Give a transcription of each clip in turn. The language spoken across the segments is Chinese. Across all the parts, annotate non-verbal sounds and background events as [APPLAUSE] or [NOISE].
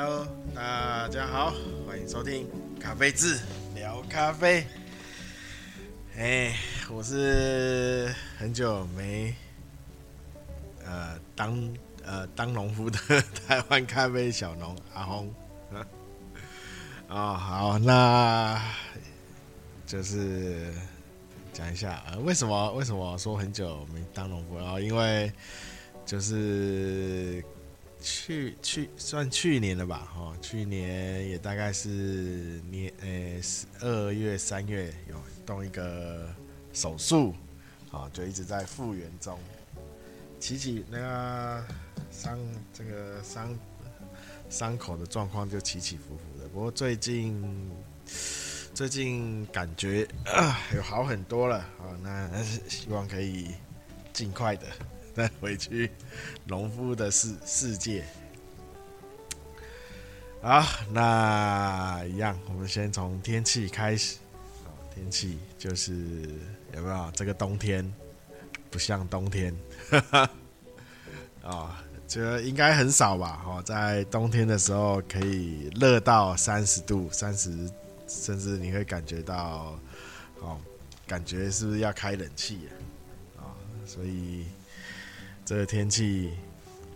Hello，大家好，欢迎收听咖啡志聊咖啡。哎，我是很久没呃当呃当农夫的 [LAUGHS] 台湾咖啡小农阿红。啊、[LAUGHS] 哦，好，那就是讲一下呃为什么为什么说很久没当农夫，然后因为就是。去去算去年了吧，哦，去年也大概是年呃十二月三月有动一个手术，啊，就一直在复原中，起起那个伤这个伤伤口的状况就起起伏伏的，不过最近最近感觉 [COUGHS] 有好很多了，啊，那还是希望可以尽快的。再回去农夫的世世界。好，那一样，我们先从天气开始。天气就是有没有这个冬天不像冬天？啊，[LAUGHS] 这应该很少吧？哦，在冬天的时候可以热到三十度、三十，甚至你会感觉到哦，感觉是不是要开冷气啊？所以。这个天气，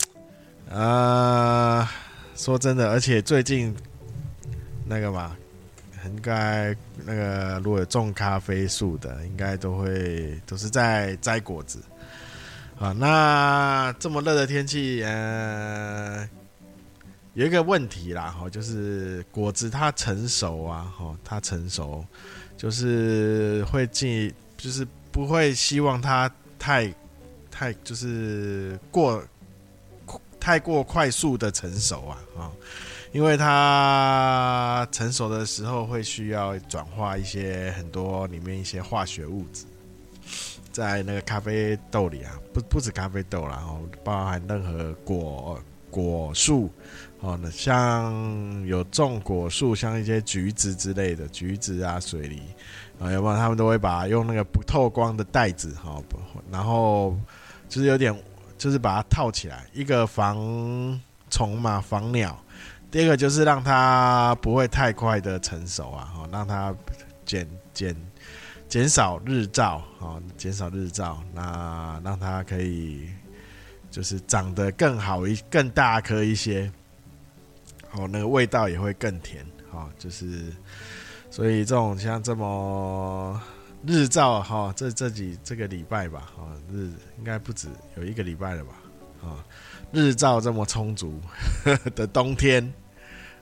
[TSK] 啊、说真的，而且最近那个嘛，应该那个如果种咖啡树的，应该都会都是在摘果子啊。那这么热的天气，呃，有一个问题啦，哈，就是果子它成熟啊，哈，它成熟就是会进，就是不会希望它太。太就是过太过快速的成熟啊啊，因为它成熟的时候会需要转化一些很多里面一些化学物质，在那个咖啡豆里啊，不不止咖啡豆啦，哦，包含任何果果树哦，那像有种果树，像一些橘子之类的橘子啊、水梨啊，要不然？他们都会把用那个不透光的袋子哈，然后。就是有点，就是把它套起来，一个防虫嘛，防鸟。第二个就是让它不会太快的成熟啊，哈，让它减减减少日照，啊，减少日照，那让它可以就是长得更好一更大颗一些，哦，那个味道也会更甜，哦，就是所以这种像这么。日照哈，这这几这个礼拜吧，哈，日应该不止有一个礼拜了吧，啊，日照这么充足呵呵的冬天，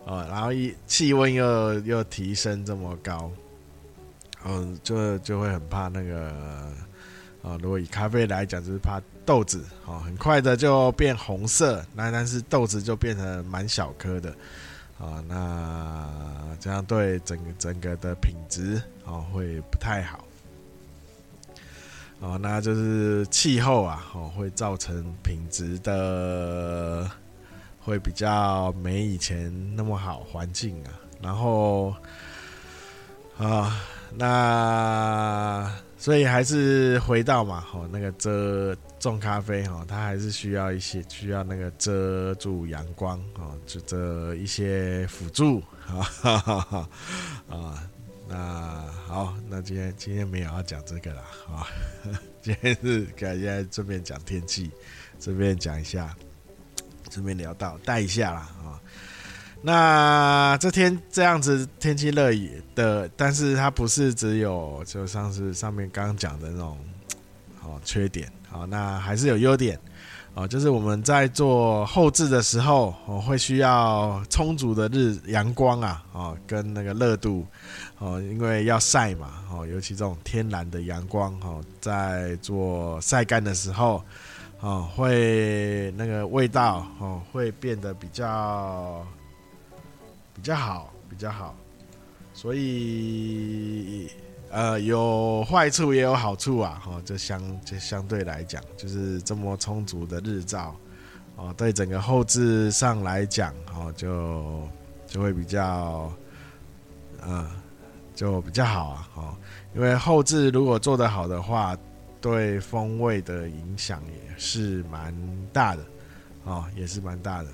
啊，然后一气温又又提升这么高，嗯，就就会很怕那个，啊，如果以咖啡来讲，就是怕豆子，啊，很快的就变红色，那但是豆子就变成蛮小颗的，啊，那这样对整个整个的品质，啊，会不太好。哦，那就是气候啊，哦，会造成品质的会比较没以前那么好环境啊。然后啊，那所以还是回到嘛，哦，那个遮种咖啡哈，它还是需要一些需要那个遮住阳光哦，就这一些辅助啊，哈哈哈啊。那好，那今天今天没有要讲这个了啊。[LAUGHS] 今天是感觉顺便讲天气，顺便讲一下，顺便聊到带一下啦啊。那这天这样子天气热的，但是它不是只有就像是上面刚刚讲的那种好缺点，好，那还是有优点。哦，就是我们在做后制的时候，哦，会需要充足的日阳光啊，哦，跟那个热度，哦，因为要晒嘛，哦，尤其这种天然的阳光，哦，在做晒干的时候，哦，会那个味道，哦，会变得比较比较好，比较好，所以。呃，有坏处也有好处啊，哈，就相就相对来讲，就是这么充足的日照，哦，对整个后置上来讲，哦，就就会比较，嗯，就比较好啊，哦，因为后置如果做得好的话，对风味的影响也是蛮大的，哦，也是蛮大的。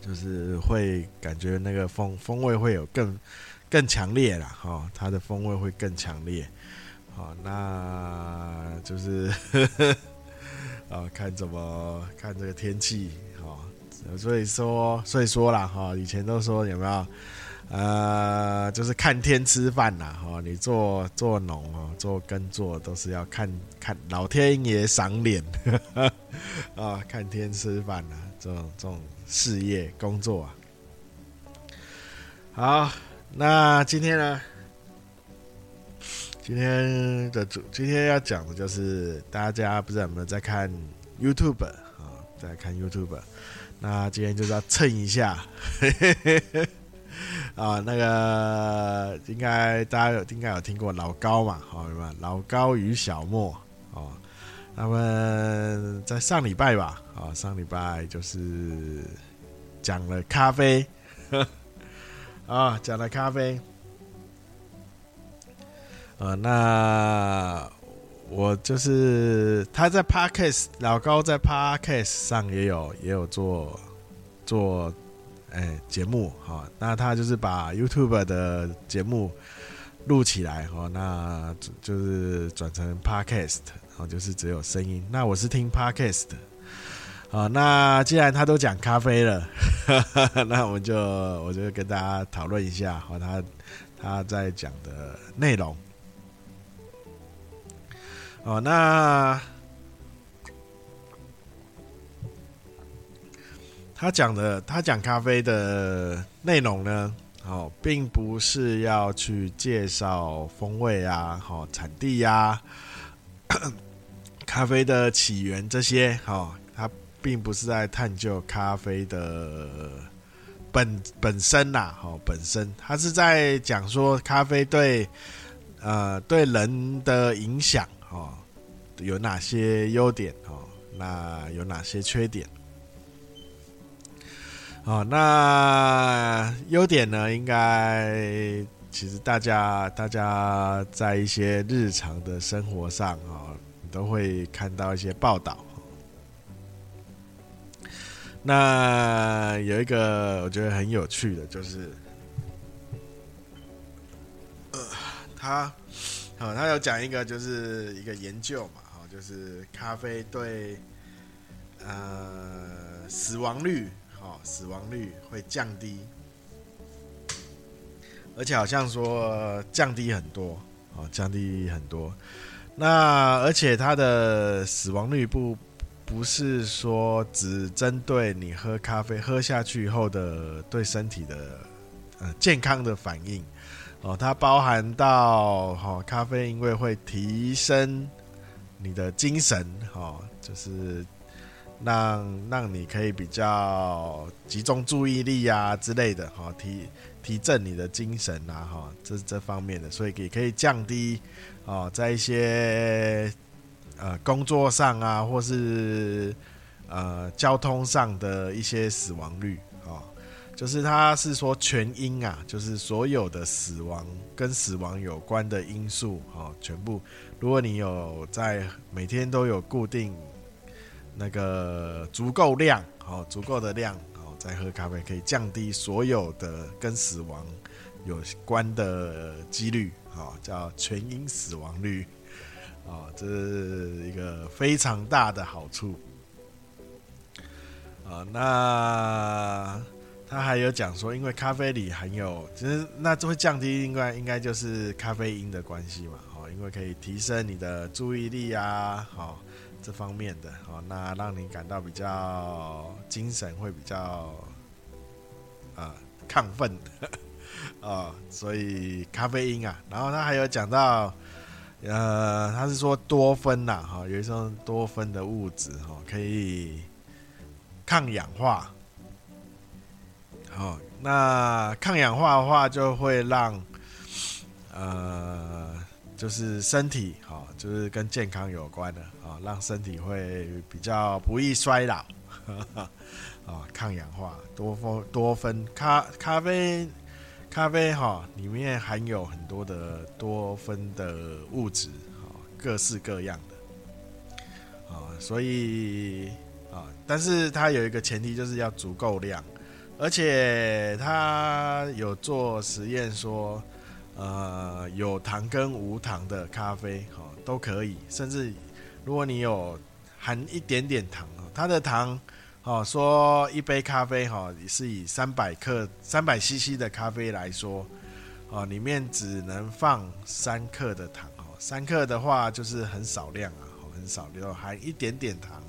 就是会感觉那个风风味会有更更强烈啦，哈，它的风味会更强烈，好，那就是啊，[LAUGHS] 看怎么看这个天气，哈，所以说所以说啦，哈，以前都说有没有？呃，就是看天吃饭啦，哈，你做做农哦，做耕作都是要看看老天爷赏脸，啊，[LAUGHS] 看天吃饭呐，这种这种事业工作啊。好，那今天呢？今天的主，今天要讲的就是大家不知道有没有在看 YouTube 啊，在看 YouTube，那今天就是要蹭一下。[LAUGHS] 啊，那个应该大家有应该有听过老高嘛？好，对吧？老高与小莫哦，他们在上礼拜吧，啊，上礼拜就是讲了咖啡，啊，讲了咖啡，啊，那我就是他在 Podcast，老高在 Podcast 上也有也有做做。哎，节目哈，那他就是把 YouTube 的节目录起来哦，那就是转成 Podcast，哦，就是只有声音。那我是听 Podcast，好，那既然他都讲咖啡了，[LAUGHS] 那我们就我就跟大家讨论一下和他他在讲的内容。哦，那。他讲的，他讲咖啡的内容呢，哦，并不是要去介绍风味啊，好产地呀，[COUGHS] 咖啡的起源这些，哈，他并不是在探究咖啡的本本身呐，哈，本身，他是在讲说咖啡对呃对人的影响，哈，有哪些优点，哈，那有哪些缺点？哦，那优点呢？应该其实大家大家在一些日常的生活上啊，都会看到一些报道。那有一个我觉得很有趣的，就是，呃，他，哦，他有讲一个，就是一个研究嘛，哦，就是咖啡对，呃，死亡率。哦，死亡率会降低，而且好像说降低很多，哦，降低很多。那而且它的死亡率不不是说只针对你喝咖啡喝下去以后的对身体的呃健康的反应，哦，它包含到哦，咖啡因为会提升你的精神，哦，就是。让让你可以比较集中注意力啊之类的哈，提提振你的精神啊哈，这是这方面的，所以也可以降低哦，在一些呃工作上啊，或是呃交通上的一些死亡率啊，就是他是说全因啊，就是所有的死亡跟死亡有关的因素啊，全部，如果你有在每天都有固定。那个足够量，好，足够的量，好，再喝咖啡可以降低所有的跟死亡有关的几率，好，叫全因死亡率，啊，这是一个非常大的好处，啊，那他还有讲说，因为咖啡里含有，其实那就会降低，应该应该就是咖啡因的关系嘛，哦，因为可以提升你的注意力啊，好。这方面的哦，那让你感到比较精神，会比较啊亢奋啊，[LAUGHS] 所以咖啡因啊，然后他还有讲到，呃，他是说多酚呐，哈，有一种多酚的物质哈，可以抗氧化。好，那抗氧化的话，就会让呃。就是身体哈，就是跟健康有关的啊，让身体会比较不易衰老，啊，抗氧化，多酚多酚咖咖啡咖啡哈，里面含有很多的多酚的物质，哈各式各样的，啊，所以啊，但是它有一个前提，就是要足够量，而且它有做实验说，呃，有糖跟无糖的咖啡哦都可以，甚至如果你有含一点点糖，它的糖哦说一杯咖啡哈是以三百克三百 CC 的咖啡来说哦，里面只能放三克的糖哦，三克的话就是很少量啊，哦很少就含一点点糖，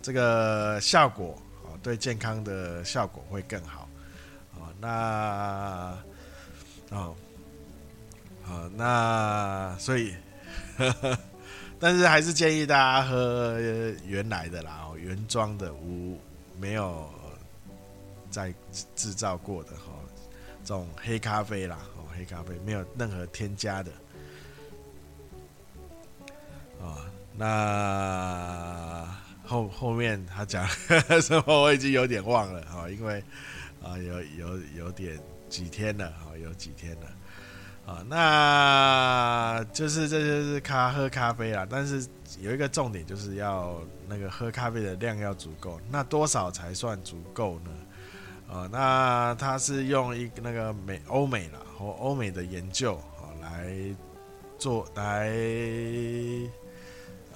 这个效果。哦对健康的效果会更好，哦，那，哦，好，那所以呵呵，[LAUGHS] 但是还是建议大家喝原来的啦，原装的无没有在制造过的哈，这种黑咖啡啦，哦，黑咖啡没有任何添加的，哦，那。后后面他讲 [LAUGHS] 什么我已经有点忘了哈，因为啊有有有点几天了哈，有几天了啊，那就是这就是咖喝咖啡啦，但是有一个重点就是要那个喝咖啡的量要足够，那多少才算足够呢？啊，那他是用一个那个美欧美啦和欧美的研究啊来做来。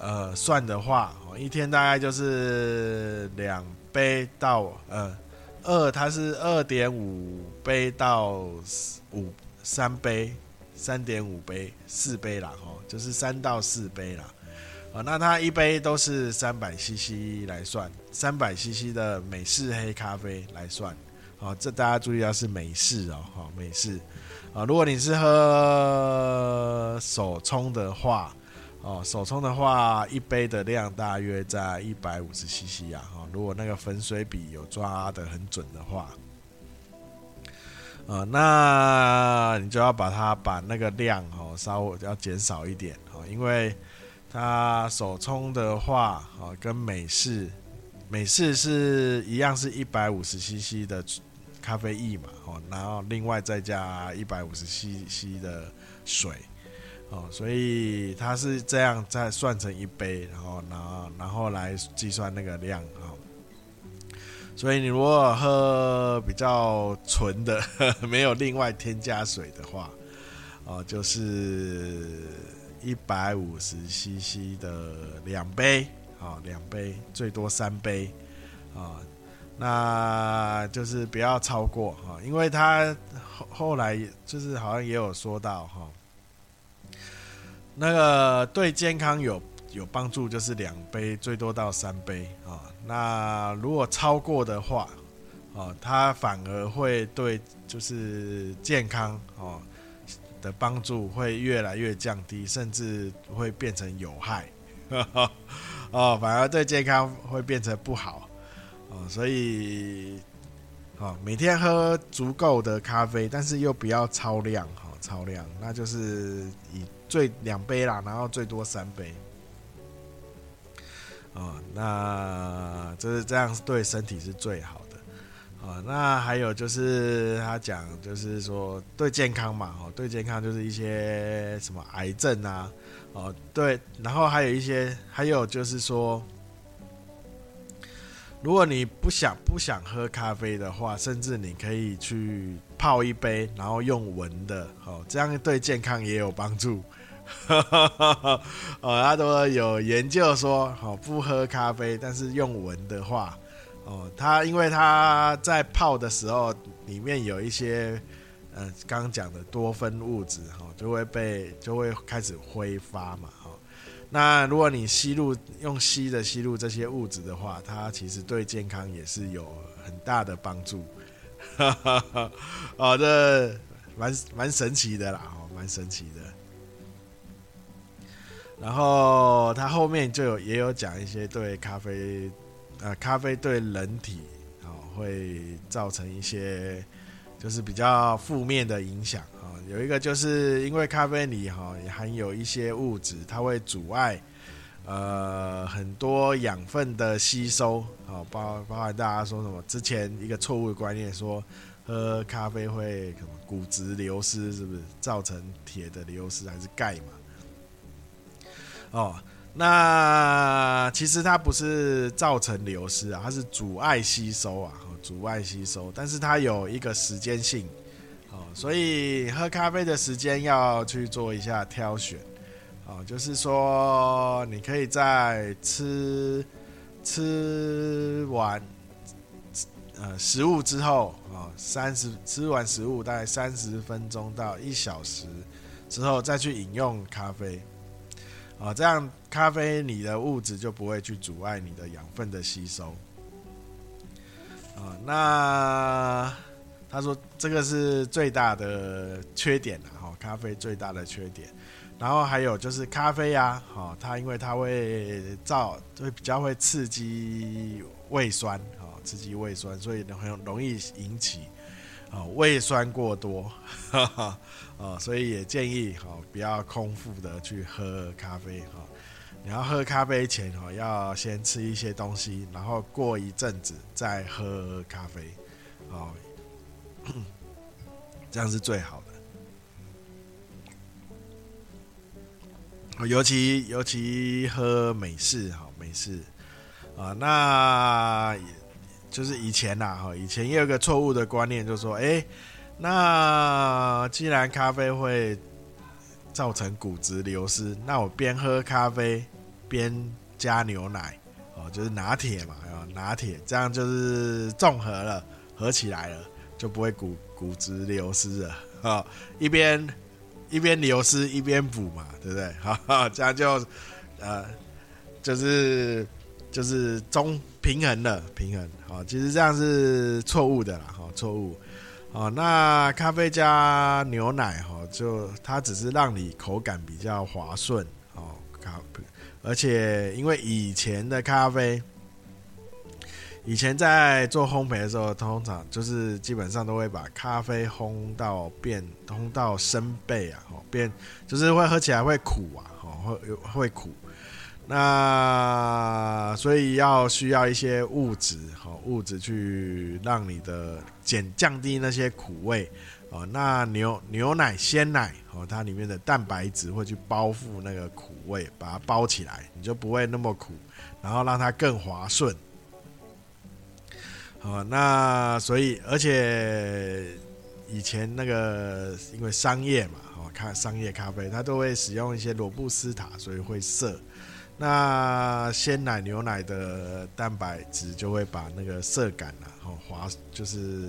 呃，算的话，一天大概就是两杯到呃二，它是二点五杯到五三杯，三点五杯四杯啦，哈，就是三到四杯啦。啊，那它一杯都是三百 CC 来算，三百 CC 的美式黑咖啡来算，啊，这大家注意要是美式哦，哈，美式啊，如果你是喝手冲的话。哦，手冲的话，一杯的量大约在一百五十 CC 啊。哈，如果那个粉水比有抓得很准的话，呃，那你就要把它把那个量哦稍微要减少一点哦，因为它手冲的话，哦，跟美式美式是一样，是一百五十 CC 的咖啡液嘛，哦，然后另外再加一百五十 CC 的水。哦，所以它是这样再算成一杯，然后，然后，然后来计算那个量。所以你如果喝比较纯的，[LAUGHS] 没有另外添加水的话，哦，就是一百五十 CC 的两杯，啊，两杯最多三杯，啊，那就是不要超过哈，因为他后后来就是好像也有说到哈。那个对健康有有帮助，就是两杯最多到三杯啊。那如果超过的话，哦，它反而会对就是健康哦的帮助会越来越降低，甚至会变成有害。[LAUGHS] 哦，反而对健康会变成不好。哦，所以哦，每天喝足够的咖啡，但是又不要超量，哈，超量，那就是以。最两杯啦，然后最多三杯，哦，那就是这样，对身体是最好的，哦，那还有就是他讲，就是说对健康嘛，哦，对健康就是一些什么癌症啊，哦，对，然后还有一些，还有就是说，如果你不想不想喝咖啡的话，甚至你可以去泡一杯，然后用闻的，哦，这样对健康也有帮助。哈哈哈哦，他都有研究说，哦，不喝咖啡，但是用闻的话，哦，他因为他在泡的时候，里面有一些，呃，刚讲的多酚物质，哈，就会被就会开始挥发嘛，哈。那如果你吸入用吸的吸入这些物质的话，它其实对健康也是有很大的帮助。哈哈，哈哦，这蛮蛮神奇的啦，哦，蛮神奇的。然后他后面就有也有讲一些对咖啡，呃，咖啡对人体啊会造成一些就是比较负面的影响啊。有一个就是因为咖啡里哈也含有一些物质，它会阻碍呃很多养分的吸收啊，包包含大家说什么之前一个错误的观念说喝咖啡会什么骨质流失，是不是造成铁的流失还是钙嘛？哦，那其实它不是造成流失啊，它是阻碍吸收啊，阻碍吸收，但是它有一个时间性，哦，所以喝咖啡的时间要去做一下挑选，哦，就是说你可以在吃吃完呃食物之后啊，三十吃完食物大概三十分钟到一小时之后再去饮用咖啡。啊，这样咖啡里的物质就不会去阻碍你的养分的吸收。啊，那他说这个是最大的缺点了哈，咖啡最大的缺点。然后还有就是咖啡啊，哈，它因为它会造，会比较会刺激胃酸，啊，刺激胃酸，所以很容易引起。啊，胃酸过多，哈哈，啊，所以也建议哦，不要空腹的去喝咖啡哈。你要喝咖啡前哈，要先吃一些东西，然后过一阵子再喝咖啡，哦，这样是最好的。哦尤其尤其喝美式哈，美式啊，那。就是以前呐，哈，以前也有个错误的观念，就是说，哎、那既然咖啡会造成骨质流失，那我边喝咖啡边加牛奶，哦，就是拿铁嘛，拿铁，这样就是综合了，合起来了，就不会骨骨质流失了，哈，一边一边流失一边补嘛，对不对？哈，这样就呃，就是。就是中平衡的平衡，好，其实这样是错误的啦，哈，错误，哦，那咖啡加牛奶，哈，就它只是让你口感比较滑顺，哦，咖，而且因为以前的咖啡，以前在做烘焙的时候，通常就是基本上都会把咖啡烘到变，烘到生焙啊，哦，变就是会喝起来会苦啊，哦，会会苦。那所以要需要一些物质，好物质去让你的减降低那些苦味，哦，那牛牛奶鲜奶哦，它里面的蛋白质会去包覆那个苦味，把它包起来，你就不会那么苦，然后让它更滑顺。好，那所以而且以前那个因为商业嘛，哦，看商业咖啡，它都会使用一些罗布斯塔，所以会涩。那鲜奶、牛奶的蛋白质就会把那个涩感啊，哦滑就是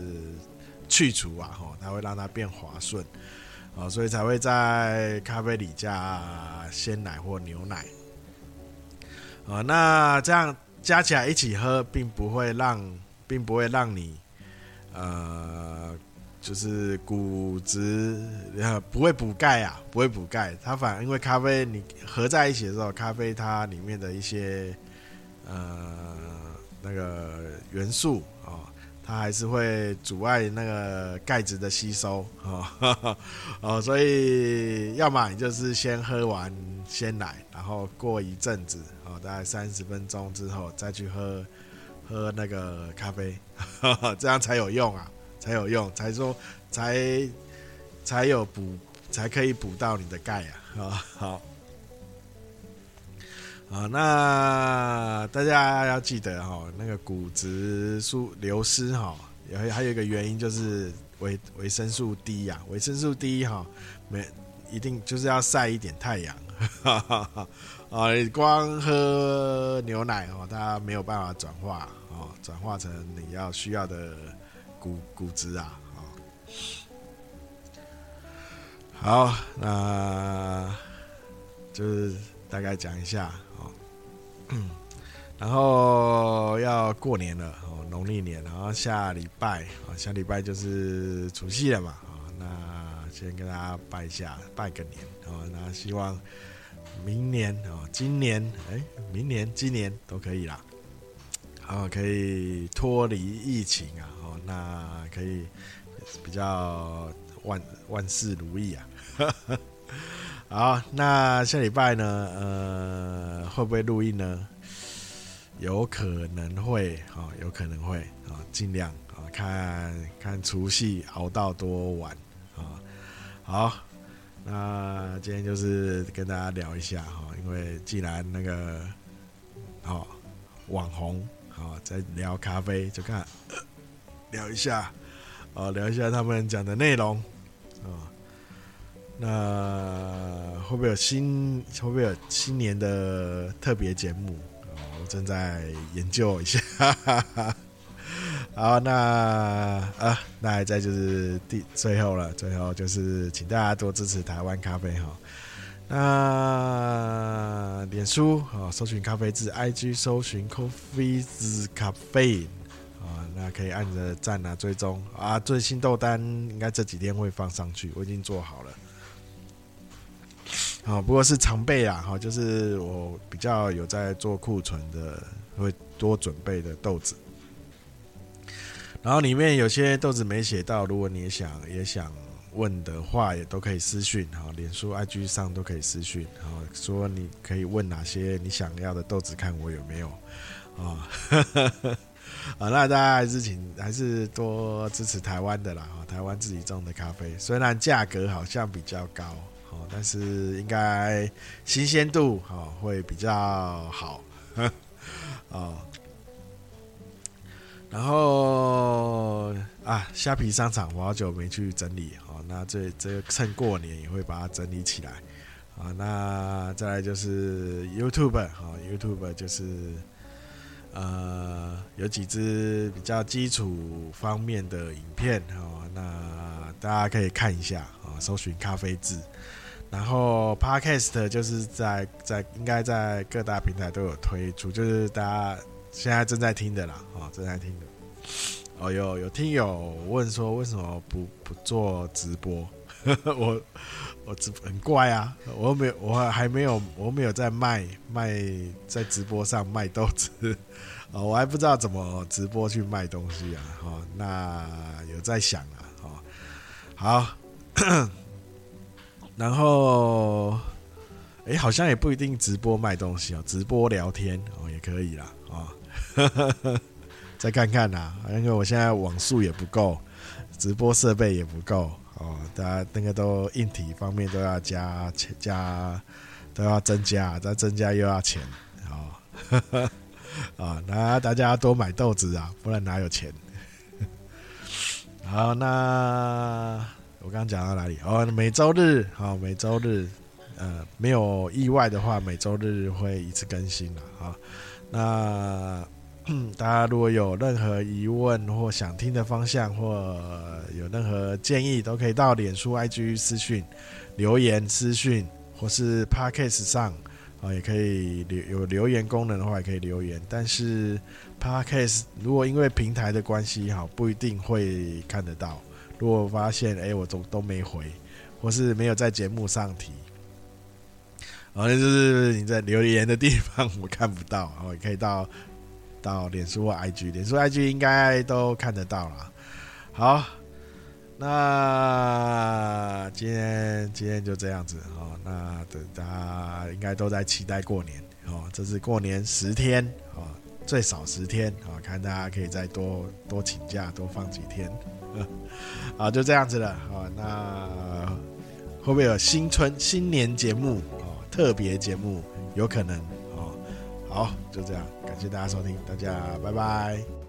去除啊，吼，它会让它变滑顺，哦，所以才会在咖啡里加鲜奶或牛奶，啊，那这样加起来一起喝，并不会让，并不会让你，呃。就是骨质呃不会补钙啊，不会补钙。它反而因为咖啡你合在一起的时候，咖啡它里面的一些呃那个元素啊、哦，它还是会阻碍那个钙质的吸收啊、哦 [LAUGHS] 哦。所以要么你就是先喝完鲜奶，然后过一阵子、哦，大概三十分钟之后再去喝喝那个咖啡，[LAUGHS] 这样才有用啊。才有用，才说才才有补，才可以补到你的钙啊！[LAUGHS] 好好啊，那大家要记得哈，那个骨质疏流失哈，有还有一个原因就是维维生素 D 呀，维生素 D 哈，没一定就是要晒一点太阳，啊，[LAUGHS] 光喝牛奶哦，它没有办法转化哦，转化成你要需要的。骨骨质啊，好，那就是大概讲一下哦，然后要过年了哦，农历年，然后下礼拜啊，下礼拜就是除夕了嘛啊，那先跟大家拜一下，拜个年啊，那希望明年啊，今年哎，明年今年都可以啦，好，可以脱离疫情啊。那可以比较万万事如意啊！[LAUGHS] 好，那下礼拜呢？呃，会不会录音呢？有可能会啊，有可能会啊，尽量啊，看看除夕熬到多晚啊。好，那今天就是跟大家聊一下哈，因为既然那个好网红好在聊咖啡，就看。聊一下，哦，聊一下他们讲的内容，啊，那会不会有新会不会有新年的特别节目？我正在研究一下。[LAUGHS] 好，那啊，那还在就是第最后了，最后就是请大家多支持台湾咖啡哈。那脸书啊，搜寻咖啡字；IG 搜寻 Coffee 之咖啡，那可以按着赞啊，追踪啊，最新豆单应该这几天会放上去，我已经做好了。好，不过是常备啊，哈，就是我比较有在做库存的，会多准备的豆子。然后里面有些豆子没写到，如果你也想也想问的话，也都可以私讯哈，脸书、IG 上都可以私讯，然后说你可以问哪些你想要的豆子，看我有没有啊。[LAUGHS] 啊，那大家还是请还是多支持台湾的啦，哈台湾自己种的咖啡，虽然价格好像比较高，哦但是应该新鲜度会比较好，啊。然后啊，虾皮商场我好久没去整理哦，那这这趁过年也会把它整理起来啊。那再来就是 YouTube 啊，YouTube 就是呃有几支比较基础方面的影片哦，那大家可以看一下啊，搜寻咖啡字。然后 Podcast 就是在在应该在各大平台都有推出，就是大家。现在正在听的啦，哦，正在听的。哦，有有听友问说，为什么不不做直播？[LAUGHS] 我我直很怪啊，我没有，我还没有，我没有在卖卖在直播上卖豆子，[LAUGHS] 哦，我还不知道怎么直播去卖东西啊，哦，那有在想啊，哦，好，[COUGHS] 然后，哎，好像也不一定直播卖东西哦，直播聊天哦也可以啦，哦。[LAUGHS] 再看看呐，因为我现在网速也不够，直播设备也不够。哦，大家那个都硬体方面都要加钱加，都要增加，再增加又要钱，哦，啊，[LAUGHS] 那大家多买豆子啊，不然哪有钱？[LAUGHS] 好，那我刚刚讲到哪里？哦，每周日，好，每周日，呃，没有意外的话，每周日会一次更新了啊。那 [CLEARS THROAT] 大家如果有任何疑问或想听的方向，或有任何建议，都可以到脸书 IG 私讯留言私讯，或是 Podcast 上啊，也可以留有留言功能的话，也可以留言。但是 Podcast 如果因为平台的关系，哈，不一定会看得到。如果发现哎，我都都没回，或是没有在节目上提。然后就是你在留言的地方我看不到，然后也可以到到脸书或 IG，脸书 IG 应该都看得到了。好，那今天今天就这样子哦。那等大家应该都在期待过年哦，这是过年十天哦，最少十天哦，看大家可以再多多请假，多放几天。[LAUGHS] 好，就这样子了。好，那会不会有新春新年节目哦？特别节目有可能，好，就这样，感谢大家收听，大家拜拜。